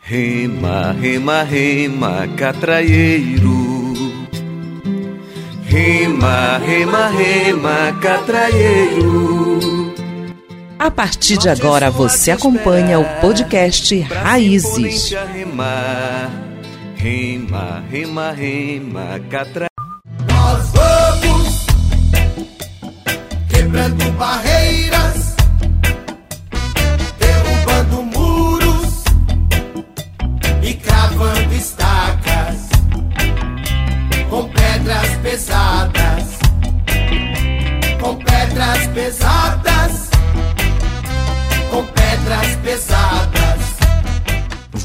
Rema, rema, rema, catraieiro. Rema, rema, rema, catraieiro. A partir de agora você acompanha o podcast Raízes. Rema, rema, rema, rema, catraieiro. Nós vamos quebrando barreiras,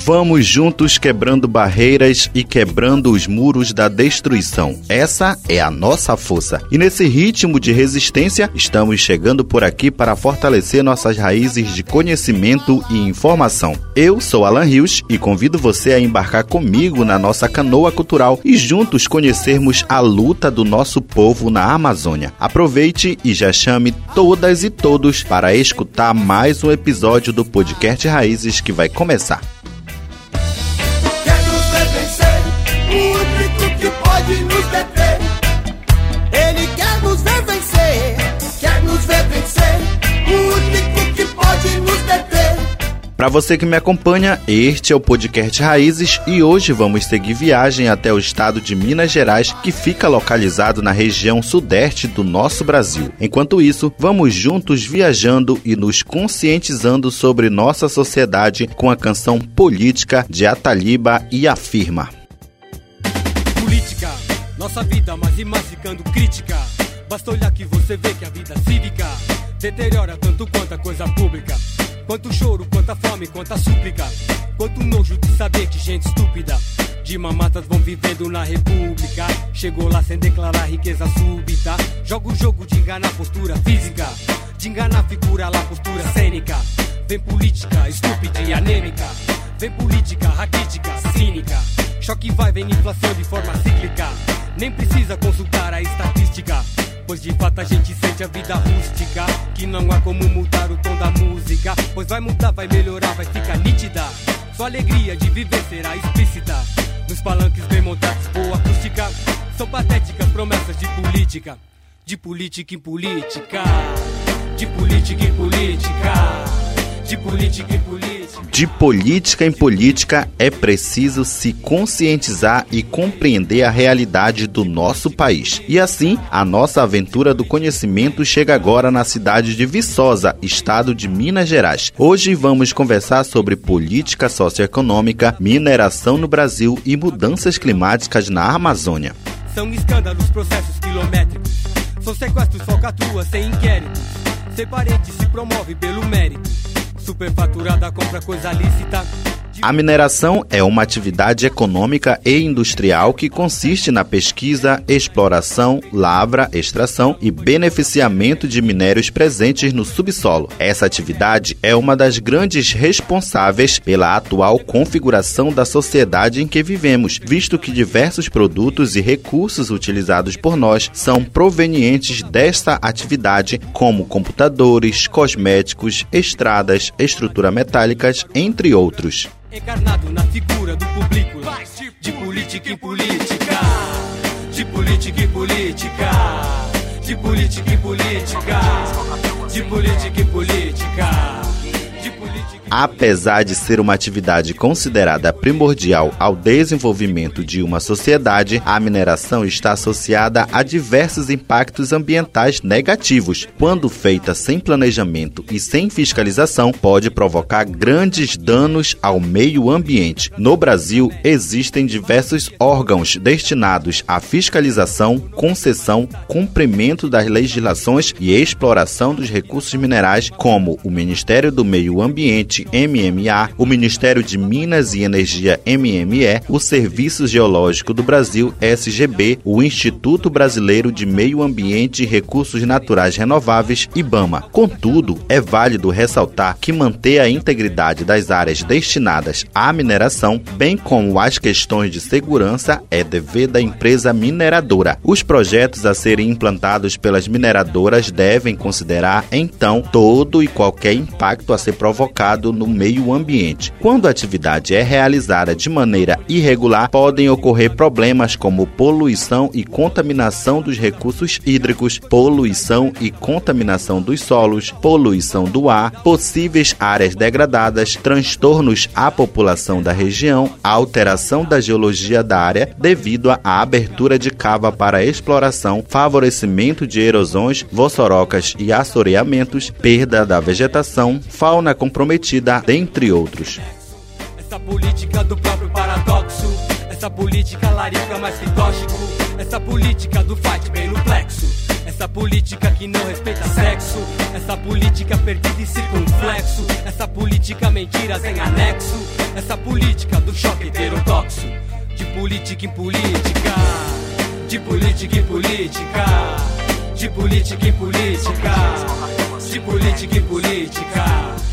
Vamos juntos quebrando barreiras e quebrando os muros da destruição. Essa é a nossa força. E nesse ritmo de resistência, estamos chegando por aqui para fortalecer nossas raízes de conhecimento e informação. Eu sou Alan Rios e convido você a embarcar comigo na nossa canoa cultural e juntos conhecermos a luta do nosso povo na Amazônia. Aproveite e já chame todas e todos para escutar mais um episódio do podcast Raízes que vai começar. Para você que me acompanha, este é o podcast Raízes e hoje vamos seguir viagem até o estado de Minas Gerais, que fica localizado na região sudeste do nosso Brasil. Enquanto isso, vamos juntos viajando e nos conscientizando sobre nossa sociedade com a canção Política de Ataliba e Afirma. Política, nossa vida mais e mais ficando crítica. Basta olhar que você vê que a vida cívica deteriora tanto quanto a coisa pública. Quanto choro, quanta fome, quanta súplica. Quanto nojo de saber que gente estúpida de mamatas vão vivendo na república. Chegou lá sem declarar riqueza súbita. Joga o jogo de enganar postura física. De enganar figura lá, postura cênica. Vem política, estúpida e anêmica. Vem política, raquítica, cínica. Choque vai, vem inflação de forma cíclica. Nem precisa consultar a estatística. Pois de fato a gente sente a vida rústica. Que não há como mudar o tom da música. Pois vai mudar, vai melhorar, vai ficar nítida. Sua alegria de viver será explícita. Nos palanques bem montados, boa acústica. São patéticas promessas de política. De política em política. De política em política. De política em política. De política em política é preciso se conscientizar e compreender a realidade do nosso país. E assim, a nossa aventura do conhecimento chega agora na cidade de Viçosa, estado de Minas Gerais. Hoje vamos conversar sobre política socioeconômica, mineração no Brasil e mudanças climáticas na Amazônia. São escândalos, processos quilométricos. São sequestros, falcatruas sem inquérito. Ser parente se promove pelo mérito. Superfaturada compra coisa lícita. A mineração é uma atividade econômica e industrial que consiste na pesquisa, exploração, lavra, extração e beneficiamento de minérios presentes no subsolo. Essa atividade é uma das grandes responsáveis pela atual configuração da sociedade em que vivemos, visto que diversos produtos e recursos utilizados por nós são provenientes desta atividade, como computadores, cosméticos, estradas, estrutura metálicas, entre outros. Encarnado na figura do público. De política em política. De política em política. De política em política. De política em política. Apesar de ser uma atividade considerada primordial ao desenvolvimento de uma sociedade, a mineração está associada a diversos impactos ambientais negativos. Quando feita sem planejamento e sem fiscalização, pode provocar grandes danos ao meio ambiente. No Brasil, existem diversos órgãos destinados à fiscalização, concessão, cumprimento das legislações e exploração dos recursos minerais, como o Ministério do Meio Ambiente MMA, o Ministério de Minas e Energia MME, o Serviço Geológico do Brasil SGB, o Instituto Brasileiro de Meio Ambiente e Recursos Naturais Renováveis IBAMA. Contudo, é válido ressaltar que manter a integridade das áreas destinadas à mineração, bem como as questões de segurança, é dever da empresa mineradora. Os projetos a serem implantados pelas mineradoras devem considerar então todo e qualquer impacto a ser provocado no meio ambiente. Quando a atividade é realizada de maneira irregular, podem ocorrer problemas como poluição e contaminação dos recursos hídricos, poluição e contaminação dos solos, poluição do ar, possíveis áreas degradadas, transtornos à população da região, alteração da geologia da área devido à abertura de cava para exploração, favorecimento de erosões, vossorocas e assoreamentos, perda da vegetação, fauna comprometida, dentre outros. Essa política do próprio paradoxo, essa política larica mais que tóxico, essa política do fight bem no plexo, essa política que não respeita sexo, essa política perdida e circunflexo, essa política mentiras em anexo, essa política do choque heterodoxo, de política em política, de política em política, de política em política, de política em política.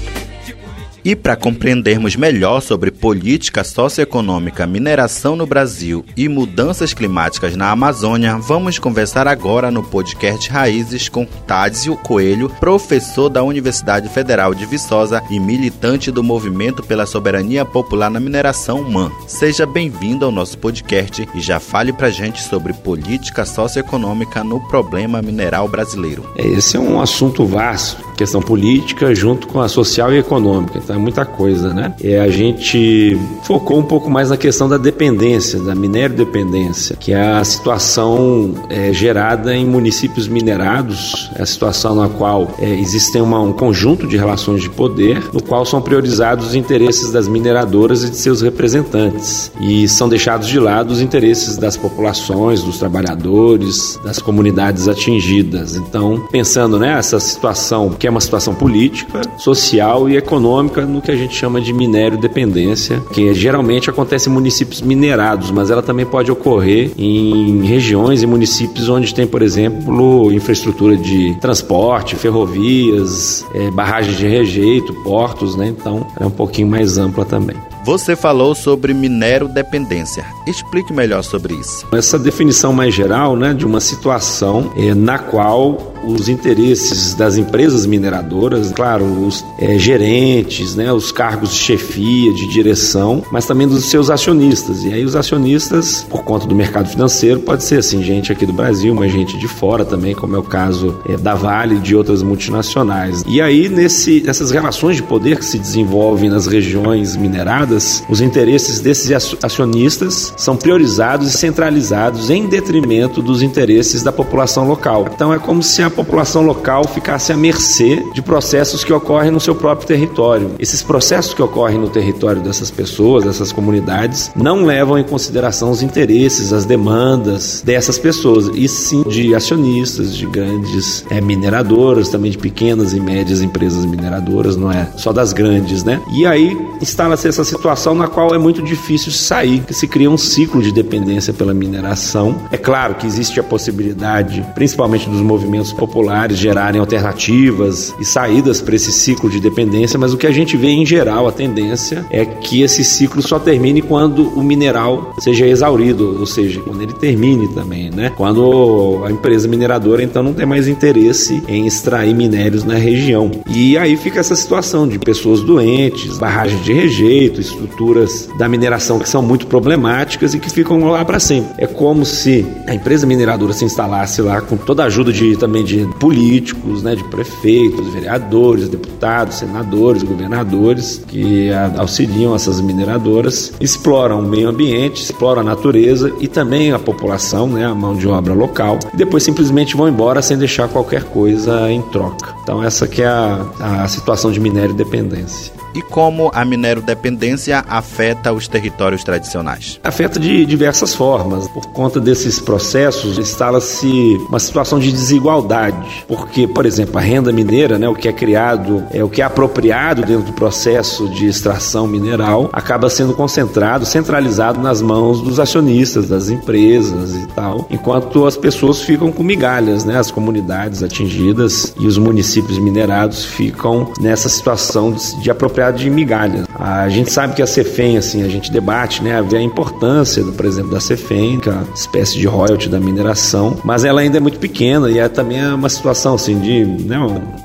E para compreendermos melhor sobre política socioeconômica, mineração no Brasil e mudanças climáticas na Amazônia, vamos conversar agora no podcast Raízes com Tádzio Coelho, professor da Universidade Federal de Viçosa e militante do Movimento pela Soberania Popular na Mineração MAN. Seja bem-vindo ao nosso podcast e já fale pra gente sobre política socioeconômica no problema mineral brasileiro. Esse é um assunto vasto, questão política junto com a social e econômica. Então é muita coisa, né? É, a gente focou um pouco mais na questão da dependência, da minério dependência, que é a situação é, gerada em municípios minerados, é a situação na qual é, existem uma, um conjunto de relações de poder, no qual são priorizados os interesses das mineradoras e de seus representantes, e são deixados de lado os interesses das populações, dos trabalhadores, das comunidades atingidas. Então, pensando nessa né, situação, que é uma situação política, social e econômica no que a gente chama de minério dependência, que geralmente acontece em municípios minerados, mas ela também pode ocorrer em regiões e municípios onde tem, por exemplo, infraestrutura de transporte, ferrovias, é, barragens de rejeito, portos, né? Então, é um pouquinho mais ampla também. Você falou sobre minero dependência. Explique melhor sobre isso. Essa definição mais geral, né, de uma situação é, na qual os interesses das empresas mineradoras, claro, os é, gerentes, né, os cargos de chefia, de direção, mas também dos seus acionistas. E aí os acionistas, por conta do mercado financeiro, pode ser assim, gente aqui do Brasil, mas gente de fora também, como é o caso é, da Vale e de outras multinacionais. E aí nesse, nessas relações de poder que se desenvolvem nas regiões mineradas, os interesses desses acionistas são priorizados e centralizados em detrimento dos interesses da população local. Então é como se a população local ficasse à mercê de processos que ocorrem no seu próprio território. Esses processos que ocorrem no território dessas pessoas, dessas comunidades, não levam em consideração os interesses, as demandas dessas pessoas, e sim de acionistas, de grandes é, mineradoras, também de pequenas e médias empresas mineradoras, não é só das grandes, né? E aí instala-se essa situação na qual é muito difícil sair, que se cria um ciclo de dependência pela mineração. É claro que existe a possibilidade, principalmente dos movimentos populares gerarem alternativas e saídas para esse ciclo de dependência, mas o que a gente vê em geral, a tendência é que esse ciclo só termine quando o mineral seja exaurido, ou seja, quando ele termine também, né? Quando a empresa mineradora então não tem mais interesse em extrair minérios na região. E aí fica essa situação de pessoas doentes, barragens de rejeito, estruturas da mineração que são muito problemáticas e que ficam lá para sempre. É como se a empresa mineradora se instalasse lá com toda a ajuda de também de políticos, né, de prefeitos, vereadores, deputados, senadores, governadores que auxiliam essas mineradoras, exploram o meio ambiente, exploram a natureza e também a população, né, a mão de obra local, e depois simplesmente vão embora sem deixar qualquer coisa em troca. Então essa que é a, a situação de minério dependência e como a minero-dependência afeta os territórios tradicionais? Afeta de diversas formas. Por conta desses processos, instala-se uma situação de desigualdade. Porque, por exemplo, a renda mineira, né, o que é criado, é o que é apropriado dentro do processo de extração mineral, acaba sendo concentrado, centralizado nas mãos dos acionistas, das empresas e tal, enquanto as pessoas ficam com migalhas, né, as comunidades atingidas e os municípios minerados ficam nessa situação de, de apropriação de migalhas. A gente sabe que a Cefem, assim, a gente debate, né, a importância, por exemplo, da Cefem, que é uma espécie de royalty da mineração, mas ela ainda é muito pequena e é também uma situação, assim, de, né,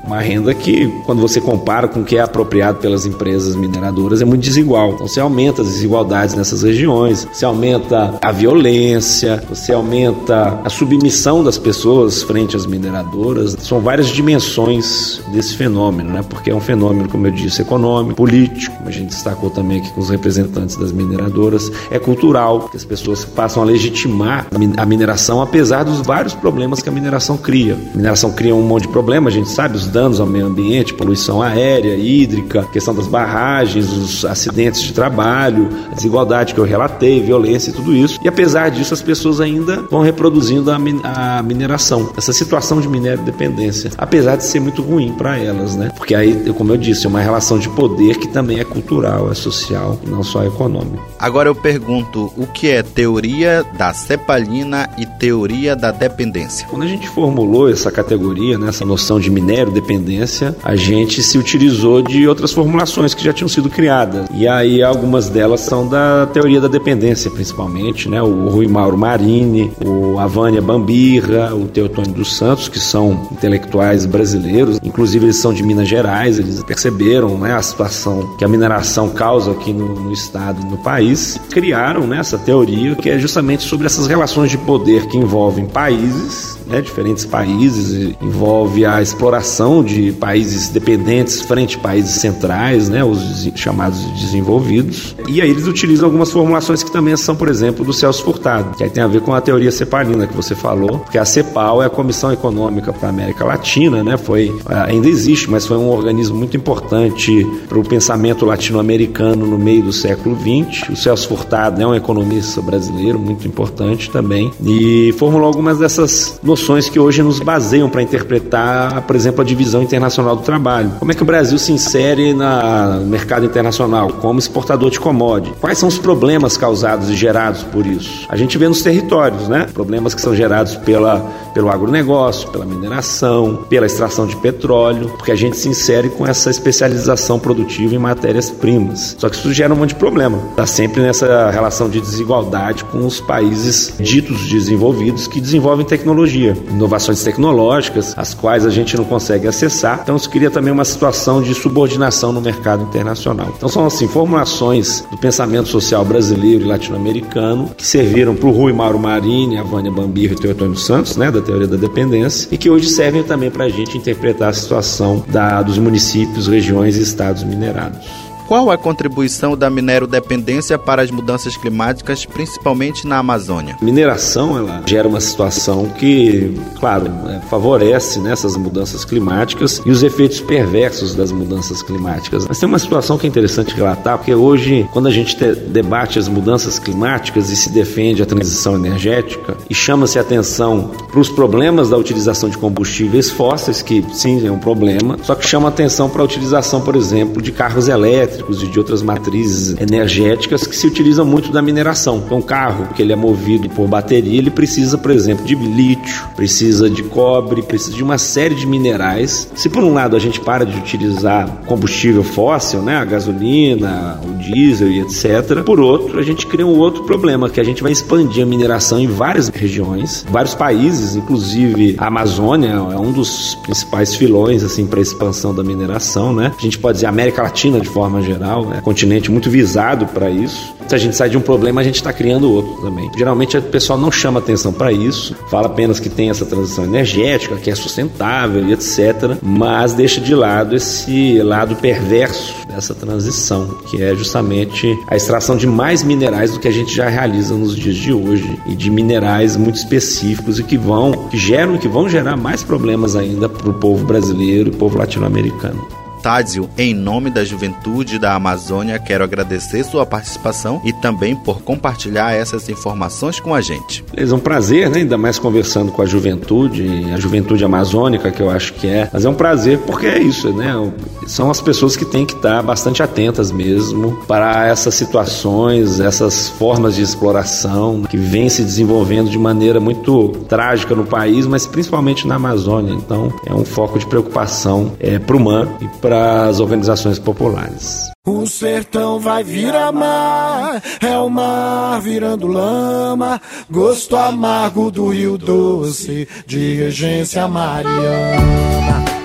Uma renda que, quando você compara com o que é apropriado pelas empresas mineradoras, é muito desigual. Então você aumenta as desigualdades nessas regiões, você aumenta a violência, você aumenta a submissão das pessoas frente às mineradoras. São várias dimensões desse fenômeno, né? Porque é um fenômeno, como eu disse, econômico, político, como a gente destacou também aqui com os representantes das mineradoras, é cultural, que as pessoas passam a legitimar a mineração apesar dos vários problemas que a mineração cria. A mineração cria um monte de problemas, a gente sabe, os danos ao meio ambiente, poluição aérea, hídrica, questão das barragens, os acidentes de trabalho, a desigualdade que eu relatei, violência e tudo isso. E apesar disso, as pessoas ainda vão reproduzindo a, min a mineração, essa situação de minério dependência, apesar de ser muito ruim para elas, né? Porque aí, como eu disse, é uma relação de poder que também é cultural, é social, não só econômico. Agora eu pergunto, o que é teoria da cepalina e teoria da dependência? Quando a gente formulou essa categoria, né, essa noção de minério dependência, a gente se utilizou de outras formulações que já tinham sido criadas. E aí algumas delas são da teoria da dependência, principalmente, né? O Rui Mauro Marini, o Avânia Bambirra, o Teotônio dos Santos, que são intelectuais brasileiros, inclusive eles são de Minas Gerais, eles perceberam né, a situação que a mineração causa aqui no, no estado no país, criaram né, essa teoria que é justamente sobre essas relações de poder que envolvem países né, diferentes países, envolve a exploração de países dependentes frente a países centrais, né, os chamados desenvolvidos. E aí eles utilizam algumas formulações que também são, por exemplo, do Celso Furtado, que aí tem a ver com a teoria cepalina que você falou, porque a CEPAL é a Comissão Econômica para a América Latina, né, foi, ainda existe, mas foi um organismo muito importante para o pensamento latino-americano no meio do século XX. O Celso Furtado é um economista brasileiro muito importante também e formulou algumas dessas noções que hoje nos baseiam para interpretar, por exemplo, a divisão internacional do trabalho. Como é que o Brasil se insere na, no mercado internacional como exportador de commodities? Quais são os problemas causados e gerados por isso? A gente vê nos territórios, né? Problemas que são gerados pela, pelo agronegócio, pela mineração, pela extração de petróleo, porque a gente se insere com essa especialização produtiva em matérias-primas. Só que isso gera um monte de problema. Está sempre nessa relação de desigualdade com os países ditos desenvolvidos que desenvolvem tecnologia inovações tecnológicas, as quais a gente não consegue acessar. Então isso cria também uma situação de subordinação no mercado internacional. Então são assim formulações do pensamento social brasileiro e latino-americano que serviram para o Rui Mauro Marini, a Vânia Bambirro e o Teotônio Santos, né, da teoria da dependência, e que hoje servem também para a gente interpretar a situação da, dos municípios, regiões e estados minerados. Qual a contribuição da minero-dependência para as mudanças climáticas, principalmente na Amazônia? Mineração ela gera uma situação que, claro, é, favorece nessas mudanças climáticas e os efeitos perversos das mudanças climáticas. Mas tem uma situação que é interessante relatar, porque hoje, quando a gente debate as mudanças climáticas e se defende a transição energética e chama-se atenção para os problemas da utilização de combustíveis fósseis, que sim é um problema, só que chama atenção para a utilização, por exemplo, de carros elétricos elétricos e de outras matrizes energéticas que se utilizam muito da mineração. Então, um carro que ele é movido por bateria, ele precisa, por exemplo, de lítio, precisa de cobre, precisa de uma série de minerais. Se por um lado a gente para de utilizar combustível fóssil, né, a gasolina, o diesel e etc, por outro, a gente cria um outro problema, que a gente vai expandir a mineração em várias regiões, vários países, inclusive a Amazônia é um dos principais filões assim para a expansão da mineração, né? A gente pode dizer América Latina de forma geral, é um continente muito visado para isso. Se a gente sai de um problema, a gente está criando outro também. Geralmente o pessoal não chama atenção para isso, fala apenas que tem essa transição energética, que é sustentável e etc., mas deixa de lado esse lado perverso dessa transição, que é justamente a extração de mais minerais do que a gente já realiza nos dias de hoje e de minerais muito específicos e que vão, que geram, que vão gerar mais problemas ainda para o povo brasileiro e povo latino-americano. Tádzio, em nome da juventude da Amazônia, quero agradecer sua participação e também por compartilhar essas informações com a gente. É um prazer, né? ainda mais conversando com a juventude, a juventude amazônica, que eu acho que é. Mas é um prazer porque é isso, né? São as pessoas que têm que estar bastante atentas mesmo para essas situações, essas formas de exploração que vêm se desenvolvendo de maneira muito trágica no país, mas principalmente na Amazônia. Então, é um foco de preocupação é, para o MAN e para para as organizações populares. O sertão vai virar mar, é o mar virando lama, gosto amargo do rio doce, de regência mariana.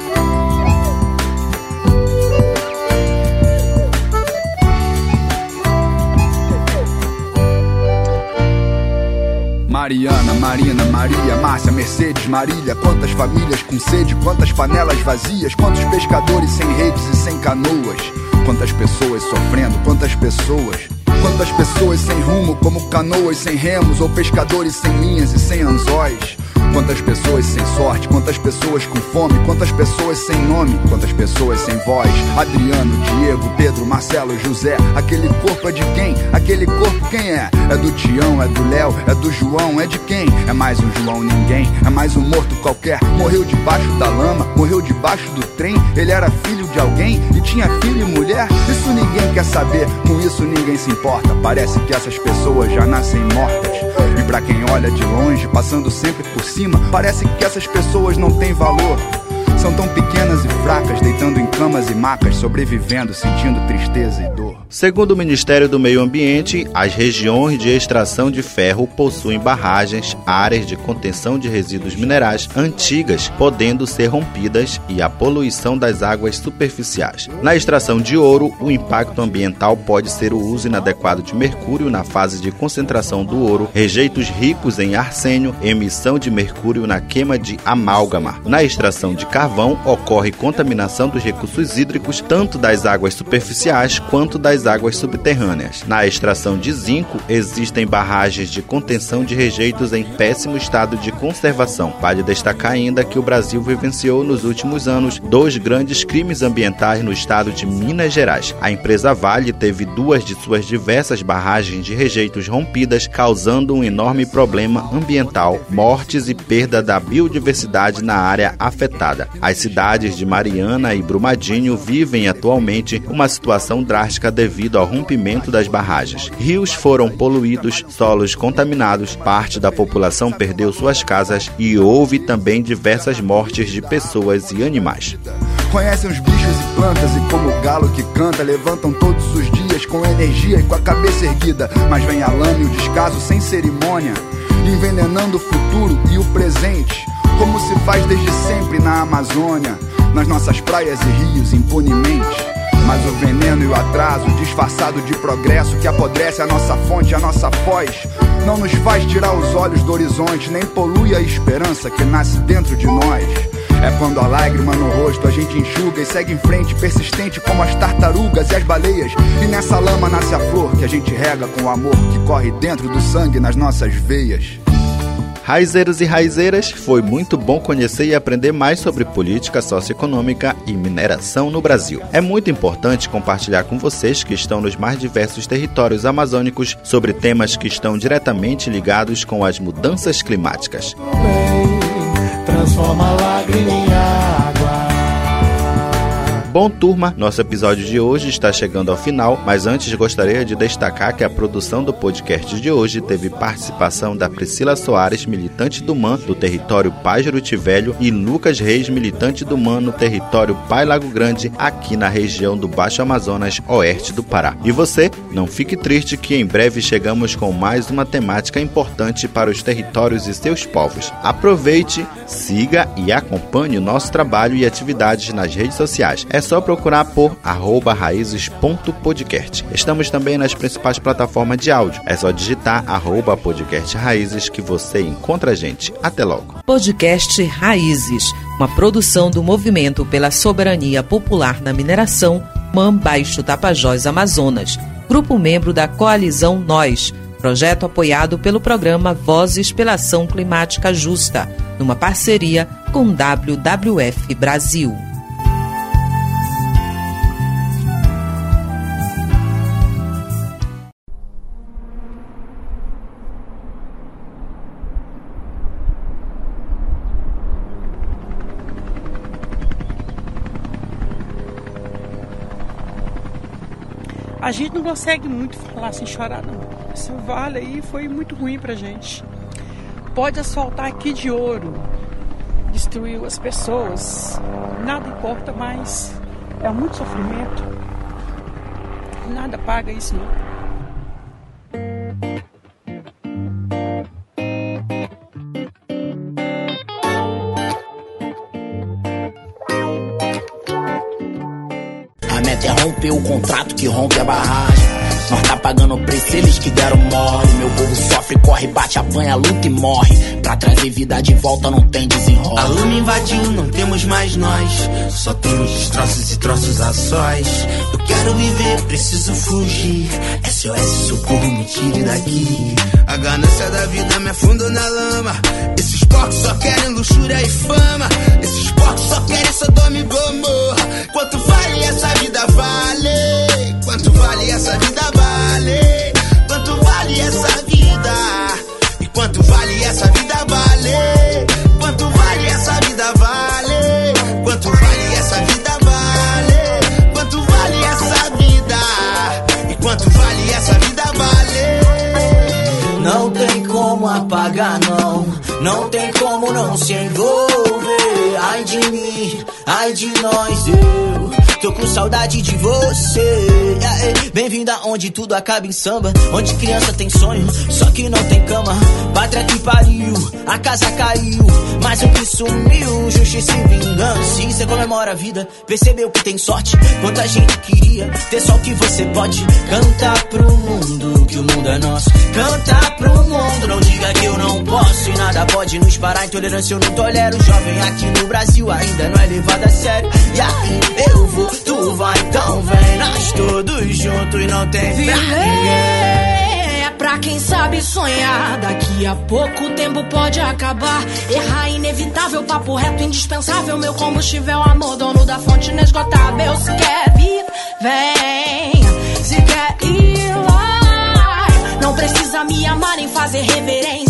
Mariana, Marina, Maria, Márcia, Mercedes, Marília. Quantas famílias com sede, quantas panelas vazias, quantos pescadores sem redes e sem canoas. Quantas pessoas sofrendo, quantas pessoas. Quantas pessoas sem rumo, como canoas sem remos, ou pescadores sem linhas e sem anzóis. Quantas pessoas sem sorte, quantas pessoas com fome, quantas pessoas sem nome, quantas pessoas sem voz. Adriano, Diego, Pedro, Marcelo, José. Aquele corpo é de quem? Aquele corpo quem é? É do Tião, é do Léo, é do João, é de quem? É mais um João ninguém, é mais um morto qualquer. Morreu debaixo da lama, morreu debaixo do trem. Ele era filho de alguém e tinha filho e mulher. Isso ninguém quer saber, com isso ninguém se importa. Parece que essas pessoas já nascem mortas. E pra quem olha de longe, passando sempre por cima, parece que essas pessoas não têm valor. São tão pequenas e fracas, deitando em camas e macas, sobrevivendo, sentindo tristeza e dor. Segundo o Ministério do Meio Ambiente, as regiões de extração de ferro possuem barragens, áreas de contenção de resíduos minerais antigas, podendo ser rompidas e a poluição das águas superficiais. Na extração de ouro, o impacto ambiental pode ser o uso inadequado de mercúrio na fase de concentração do ouro, rejeitos ricos em arsênio, emissão de mercúrio na queima de amálgama. Na extração de carvão, carvão ocorre contaminação dos recursos hídricos, tanto das águas superficiais quanto das águas subterrâneas. Na extração de zinco, existem barragens de contenção de rejeitos em péssimo estado de conservação. Vale destacar ainda que o Brasil vivenciou nos últimos anos dois grandes crimes ambientais no estado de Minas Gerais. A empresa Vale teve duas de suas diversas barragens de rejeitos rompidas, causando um enorme problema ambiental, mortes e perda da biodiversidade na área afetada. As cidades de Mariana e Brumadinho vivem atualmente uma situação drástica devido ao rompimento das barragens. Rios foram poluídos, solos contaminados, parte da população perdeu suas casas e houve também diversas mortes de pessoas e animais. Conhecem os bichos e plantas e como o galo que canta levantam todos os dias com energia e com a cabeça erguida, mas vem a lama e o descaso sem cerimônia, envenenando o futuro e o presente como se faz desde sempre na Amazônia, nas nossas praias e rios impunemente. Mas o veneno e o atraso, disfarçado de progresso que apodrece a nossa fonte, a nossa voz, não nos faz tirar os olhos do horizonte, nem polui a esperança que nasce dentro de nós. É quando a lágrima no rosto a gente enxuga e segue em frente, persistente como as tartarugas e as baleias. E nessa lama nasce a flor que a gente rega com o amor que corre dentro do sangue nas nossas veias. Raizeiros e raizeiras, foi muito bom conhecer e aprender mais sobre política socioeconômica e mineração no Brasil. É muito importante compartilhar com vocês que estão nos mais diversos territórios amazônicos sobre temas que estão diretamente ligados com as mudanças climáticas. Transforma. Bom, turma, nosso episódio de hoje está chegando ao final, mas antes gostaria de destacar que a produção do podcast de hoje teve participação da Priscila Soares, militante do MAN do território Pai Juruti Velho, e Lucas Reis, militante do MAN no território Pai Lago Grande, aqui na região do Baixo Amazonas, oeste do Pará. E você, não fique triste que em breve chegamos com mais uma temática importante para os territórios e seus povos. Aproveite, siga e acompanhe o nosso trabalho e atividades nas redes sociais. É é só procurar por raízes.podcast. Estamos também nas principais plataformas de áudio. É só digitar arroba podcast raízes que você encontra a gente. Até logo. Podcast Raízes, uma produção do Movimento pela Soberania Popular na Mineração, MAM Baixo Tapajós Amazonas, grupo membro da Coalizão Nós, projeto apoiado pelo programa Vozes pela Ação Climática Justa, numa parceria com WWF Brasil. A gente não consegue muito falar sem chorar, não. Esse vale aí foi muito ruim pra gente. Pode asfaltar aqui de ouro, destruiu as pessoas, nada importa mais. É muito sofrimento. Nada paga isso, não. Romper o contrato que rompe a barragem. Nós tá pagando o preço, eles que deram mole. Meu povo sofre, corre, bate, apanha, luta e morre. Pra trazer vida de volta não tem desenrola. A invadiu, não temos mais nós. Só temos destroços e troços a sós. Eu quero viver, preciso fugir. SOS, socorro, me tire daqui. A ganância da vida me afundou na lama. Esses porcos só querem luxúria e fama. Esses porcos só querem Sodoma e Gomorra. Quanto vale essa vida? Vale. Quanto vale essa vida? Não. Tem como não se envolver. Ai de mim, ai de nós, eu. Tô com saudade de você. Bem-vinda onde tudo acaba em samba. Onde criança tem sonho, só que não tem cama. Pátria que pariu, a casa caiu. Mas o que sumiu, justiça e vingança. E cê comemora a vida, percebeu que tem sorte. Quanta gente queria ter só o que você pode. Cantar pro mundo que o mundo é nosso. Cantar pro mundo, não diga que eu não posso. E nada pode nos parar. Intolerância eu não tolero. Jovem aqui no Brasil ainda não é levado a sério. E aí eu vou, tu vai, então vem. Nós todos juntos e não tem. Viver é pra quem sabe sonhar. Daqui a pouco o tempo pode acabar. Errar é inevitável, papo reto, indispensável. Meu combustível, amor, dono da fonte inesgotável. Se quer vir, vem. Se quer ir lá. Não precisa me amar nem fazer reverência.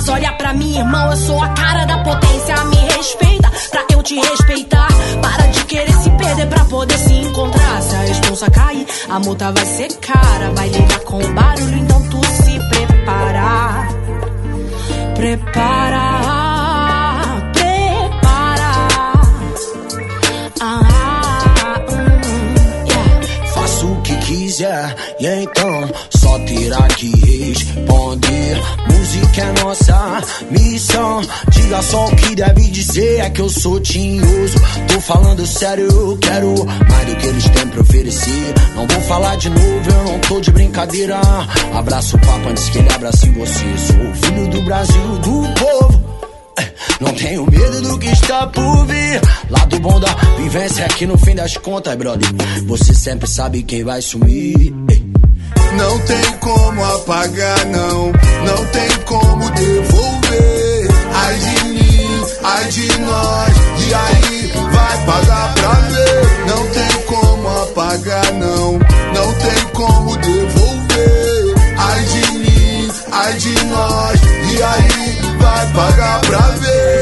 Mas olha pra mim, irmão, eu sou a cara da potência. Me respeita pra eu te respeitar. Para de querer se perder pra poder se encontrar. Se a responsa cair, a multa vai ser cara. Vai lidar com barulho, então tu se prepara. Prepara. Prepara. Ah, hum, e então só terá que responder. Música é nossa missão. Diga só o que deve dizer, é que eu sou tinhoso. Tô falando sério, eu quero mais do que eles têm pra oferecer. Não vou falar de novo, eu não tô de brincadeira. Abraço o papo antes que ele abrace você. Sou filho do Brasil, do povo. Não tenho medo do que está por vir. Lado bom da vivência é que no fim das contas, brother, você sempre sabe quem vai sumir. Não tem como apagar, não. Não tem como devolver. Ai de mim, ai de nós. E aí vai pagar pra ver. Não tem como apagar, não. Não tem como devolver. Ai de mim, ai de nós. E aí vai pagar pra ver.